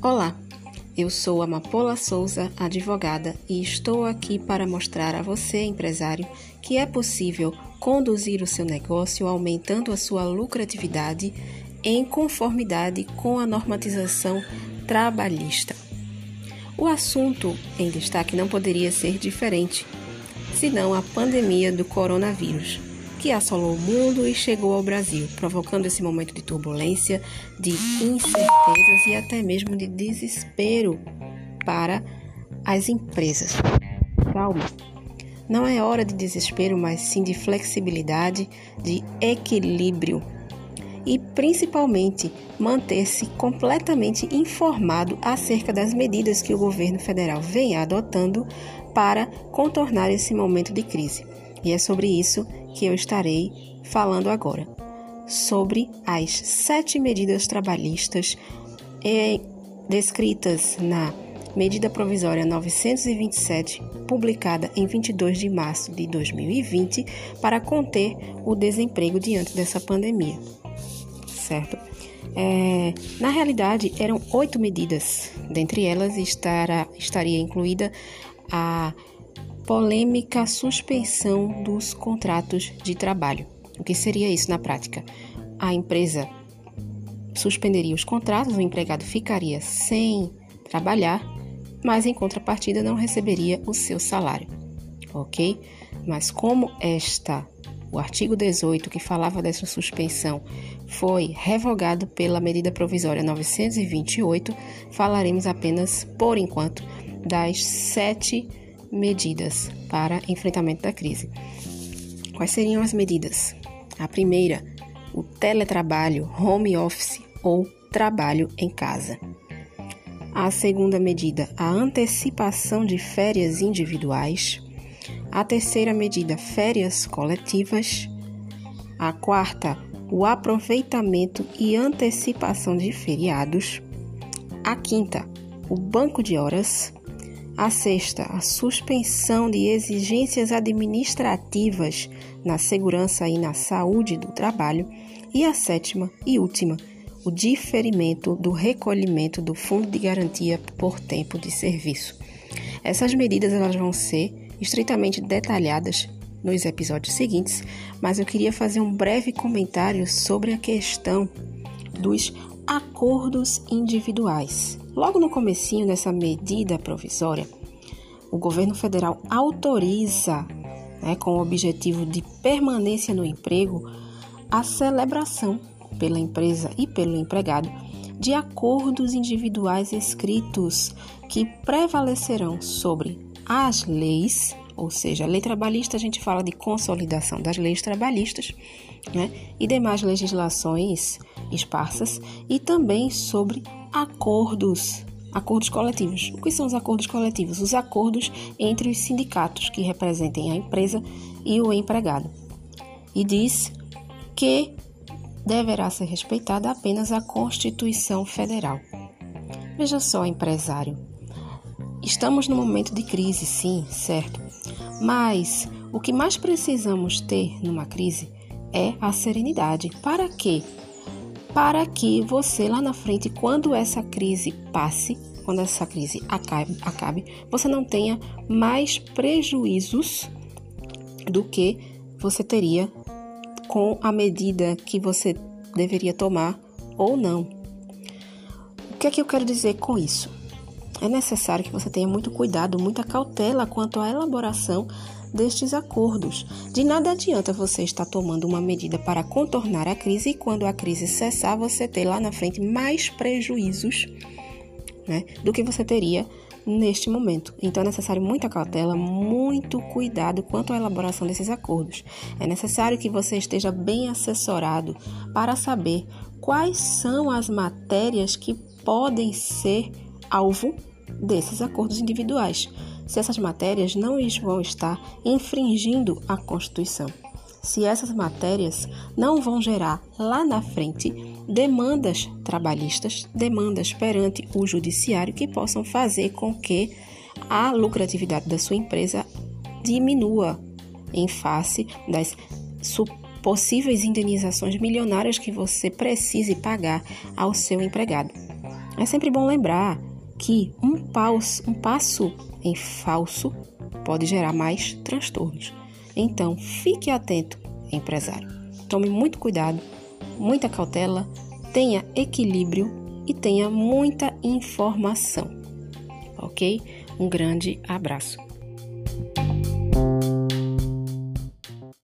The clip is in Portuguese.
Olá, eu sou Amapola Souza, advogada, e estou aqui para mostrar a você, empresário, que é possível conduzir o seu negócio aumentando a sua lucratividade em conformidade com a normatização trabalhista. O assunto em destaque não poderia ser diferente, senão a pandemia do coronavírus que assolou o mundo e chegou ao Brasil, provocando esse momento de turbulência, de incertezas e até mesmo de desespero para as empresas. Calma. Não é hora de desespero, mas sim de flexibilidade, de equilíbrio e principalmente manter-se completamente informado acerca das medidas que o governo federal vem adotando para contornar esse momento de crise. E é sobre isso que eu estarei falando agora. Sobre as sete medidas trabalhistas eh, descritas na Medida Provisória 927, publicada em 22 de março de 2020, para conter o desemprego diante dessa pandemia. Certo? É, na realidade, eram oito medidas. Dentre elas estará, estaria incluída a polêmica suspensão dos contratos de trabalho. O que seria isso na prática? A empresa suspenderia os contratos, o empregado ficaria sem trabalhar, mas em contrapartida não receberia o seu salário, ok? Mas como esta, o artigo 18 que falava dessa suspensão foi revogado pela medida provisória 928, falaremos apenas, por enquanto, das sete medidas para enfrentamento da crise. Quais seriam as medidas? A primeira, o teletrabalho, home office ou trabalho em casa. A segunda medida, a antecipação de férias individuais. A terceira medida, férias coletivas. A quarta, o aproveitamento e antecipação de feriados. A quinta, o banco de horas. A sexta, a suspensão de exigências administrativas na segurança e na saúde do trabalho. E a sétima e última, o diferimento do recolhimento do Fundo de Garantia por tempo de serviço. Essas medidas elas vão ser estritamente detalhadas nos episódios seguintes, mas eu queria fazer um breve comentário sobre a questão dos acordos individuais. Logo no comecinho dessa medida provisória, o governo federal autoriza, né, com o objetivo de permanência no emprego, a celebração pela empresa e pelo empregado de acordos individuais escritos que prevalecerão sobre as leis, ou seja, a lei trabalhista a gente fala de consolidação das leis trabalhistas, né, e demais legislações esparsas e também sobre acordos acordos coletivos. O que são os acordos coletivos? Os acordos entre os sindicatos que representem a empresa e o empregado. E diz que deverá ser respeitada apenas a Constituição Federal. Veja só, empresário. Estamos num momento de crise, sim, certo. Mas o que mais precisamos ter numa crise é a serenidade. Para quê? Para que você lá na frente, quando essa crise passe, quando essa crise acabe, acabe você não tenha mais prejuízos do que você teria com a medida que você deveria tomar ou não. O que é que eu quero dizer com isso? É necessário que você tenha muito cuidado, muita cautela quanto à elaboração destes acordos. De nada adianta você estar tomando uma medida para contornar a crise e quando a crise cessar, você ter lá na frente mais prejuízos né, do que você teria neste momento. Então é necessário muita cautela, muito cuidado quanto à elaboração desses acordos. É necessário que você esteja bem assessorado para saber quais são as matérias que podem ser alvo desses acordos individuais, se essas matérias não vão estar infringindo a Constituição se essas matérias não vão gerar lá na frente demandas trabalhistas, demandas perante o judiciário que possam fazer com que a lucratividade da sua empresa diminua em face das possíveis indenizações milionárias que você precise pagar ao seu empregado. É sempre bom lembrar que um, paus, um passo em falso pode gerar mais transtornos. Então, fique atento, empresário. Tome muito cuidado, muita cautela, tenha equilíbrio e tenha muita informação. Ok? Um grande abraço.